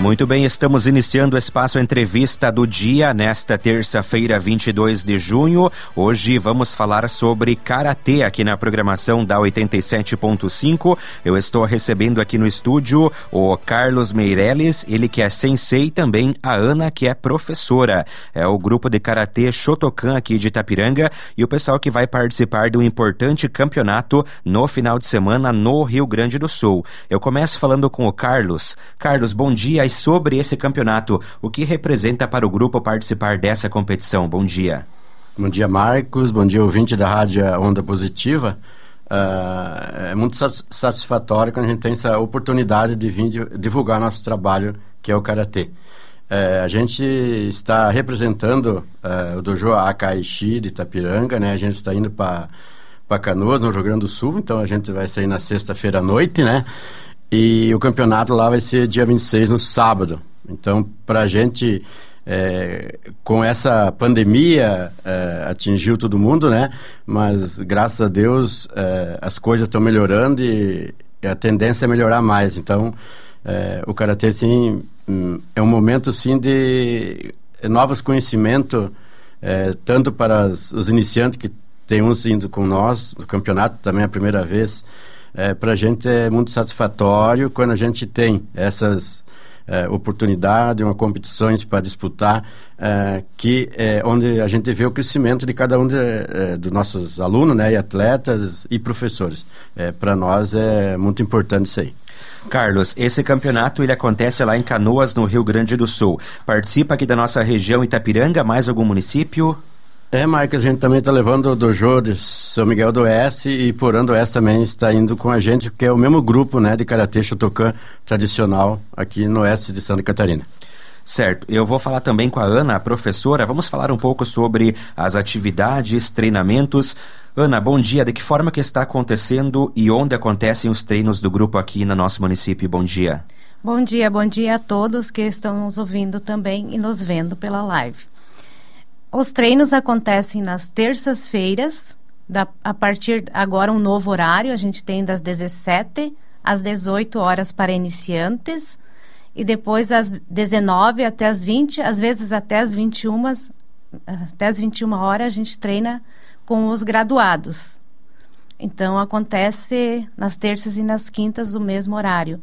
Muito bem, estamos iniciando o espaço entrevista do dia nesta terça-feira, 22 de junho. Hoje vamos falar sobre karatê aqui na programação da 87.5. Eu estou recebendo aqui no estúdio o Carlos Meirelles, ele que é sensei, e também a Ana, que é professora. É o grupo de karatê Shotokan aqui de Itapiranga e o pessoal que vai participar de um importante campeonato no final de semana no Rio Grande do Sul. Eu começo falando com o Carlos. Carlos, bom dia sobre esse campeonato. O que representa para o grupo participar dessa competição? Bom dia. Bom dia, Marcos. Bom dia, ouvinte da Rádio Onda Positiva. Uh, é muito satisfatório quando a gente tem essa oportunidade de vir divulgar nosso trabalho, que é o Karatê. Uh, a gente está representando uh, o Dojo Akaishi de Itapiranga, né? A gente está indo para Canoas, no Rio Grande do Sul, então a gente vai sair na sexta-feira à noite, né? E o campeonato lá vai ser dia 26, no sábado. Então, para a gente, é, com essa pandemia, é, atingiu todo mundo, né? Mas, graças a Deus, é, as coisas estão melhorando e, a tendência é melhorar mais. Então, é, o Karatê, assim, hum, é um momento, sim, de novos conhecimentos, é, tanto para os iniciantes que tem uns indo com nós no campeonato, também é a primeira vez, é, para a gente é muito satisfatório quando a gente tem essas é, oportunidades, uma competições para disputar, é, que é onde a gente vê o crescimento de cada um de, é, dos nossos alunos, né, e atletas e professores. É, para nós é muito importante isso aí. Carlos, esse campeonato ele acontece lá em Canoas, no Rio Grande do Sul. Participa aqui da nossa região Itapiranga, mais algum município? É, Marcos, a gente também está levando o dojo de São Miguel do Oeste e Porando Oeste também está indo com a gente, que é o mesmo grupo né, de Karatê Shotokan tradicional aqui no Oeste de Santa Catarina. Certo, eu vou falar também com a Ana, a professora. Vamos falar um pouco sobre as atividades, treinamentos. Ana, bom dia. De que forma que está acontecendo e onde acontecem os treinos do grupo aqui no nosso município? Bom dia. Bom dia, bom dia a todos que estão nos ouvindo também e nos vendo pela live. Os treinos acontecem nas terças-feiras, a partir agora um novo horário, a gente tem das 17 às 18 horas para iniciantes e depois às 19 até as 20, às vezes até as 21, até as 21 horas a gente treina com os graduados. Então acontece nas terças e nas quintas o mesmo horário.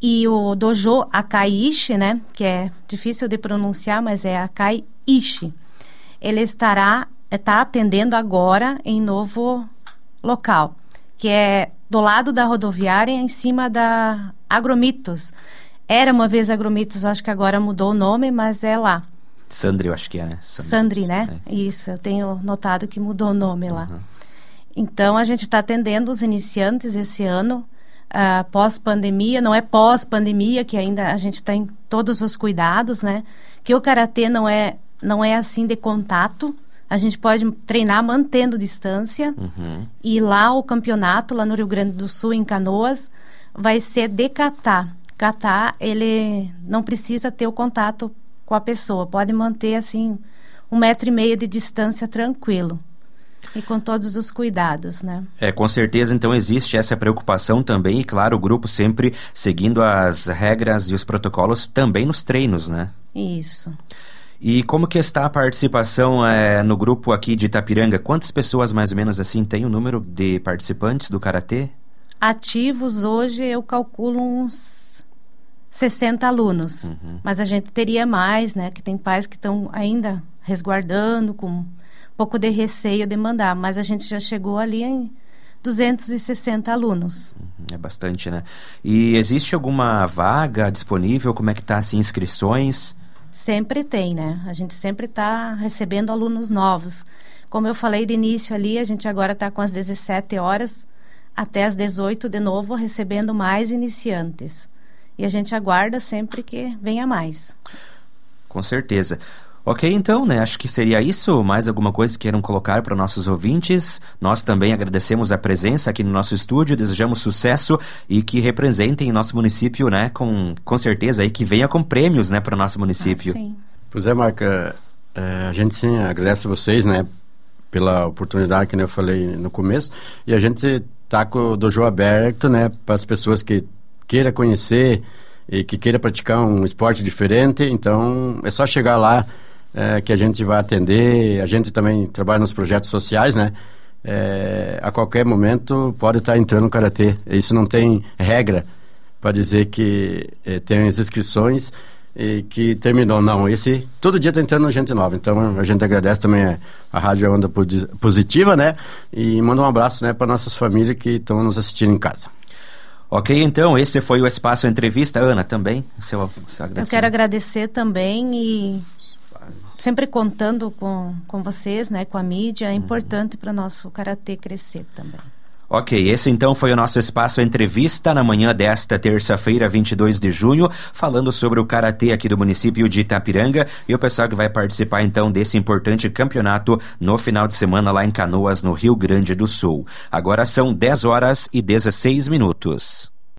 E o dojo Akaishi, né, que é difícil de pronunciar, mas é Akai Ishi. Ele estará está atendendo agora em novo local, que é do lado da rodoviária, em cima da Agromitos. Era uma vez Agromitos, acho que agora mudou o nome, mas é lá. Sandri, eu acho que é, né? Sandri, Sandri né? É. Isso, eu tenho notado que mudou o nome lá. Uhum. Então, a gente está atendendo os iniciantes esse ano, uh, pós-pandemia. Não é pós-pandemia, que ainda a gente tem todos os cuidados, né? Que o Karatê não é não é assim de contato. A gente pode treinar mantendo distância. Uhum. E lá o campeonato, lá no Rio Grande do Sul, em Canoas, vai ser de catar. Catar, ele não precisa ter o contato com a pessoa. Pode manter, assim, um metro e meio de distância tranquilo. E com todos os cuidados, né? É, com certeza, então existe essa preocupação também, e claro, o grupo sempre seguindo as regras e os protocolos também nos treinos, né? Isso. E como que está a participação é, no grupo aqui de Itapiranga? Quantas pessoas mais ou menos assim tem o número de participantes do karatê? Ativos hoje eu calculo uns 60 alunos, uhum. mas a gente teria mais, né? Que tem pais que estão ainda resguardando com pouco de receio de mandar, mas a gente já chegou ali em 260 alunos. Uhum, é bastante, né? E existe alguma vaga disponível? Como é que está as assim, inscrições? Sempre tem, né? A gente sempre está recebendo alunos novos. Como eu falei de início ali, a gente agora está com as 17 horas até as 18 de novo, recebendo mais iniciantes. E a gente aguarda sempre que venha mais. Com certeza. Ok, então, né? Acho que seria isso. Mais alguma coisa que queiram colocar para nossos ouvintes? Nós também agradecemos a presença aqui no nosso estúdio, desejamos sucesso e que representem nosso município, né? Com, com certeza aí que venha com prêmios, né, para o nosso município. Ah, sim. Pois é, Marca, é, a gente sim agradece a vocês, né, pela oportunidade que eu falei no começo. E a gente está com o dojo aberto, né, para as pessoas que queiram conhecer e que queira praticar um esporte diferente, então é só chegar lá é, que a gente vai atender. A gente também trabalha nos projetos sociais, né? É, a qualquer momento pode estar entrando no karatê. Isso não tem regra para dizer que é, tem as inscrições e que terminou. Não, esse todo dia está entrando gente nova. Então a gente agradece também a, a Rádio Onda Positiva, né? E manda um abraço né, para nossas famílias que estão nos assistindo em casa. Ok, então esse foi o Espaço Entrevista. Ana, também? Seu, seu Eu quero agradecer também e sempre contando com, com vocês, né, com a mídia, é uhum. importante para o nosso karatê crescer também. Ok, esse então foi o nosso espaço entrevista na manhã desta terça-feira, 22 de junho, falando sobre o karatê aqui do município de Itapiranga e o pessoal que vai participar então desse importante campeonato no final de semana lá em Canoas, no Rio Grande do Sul. Agora são 10 horas e 16 minutos.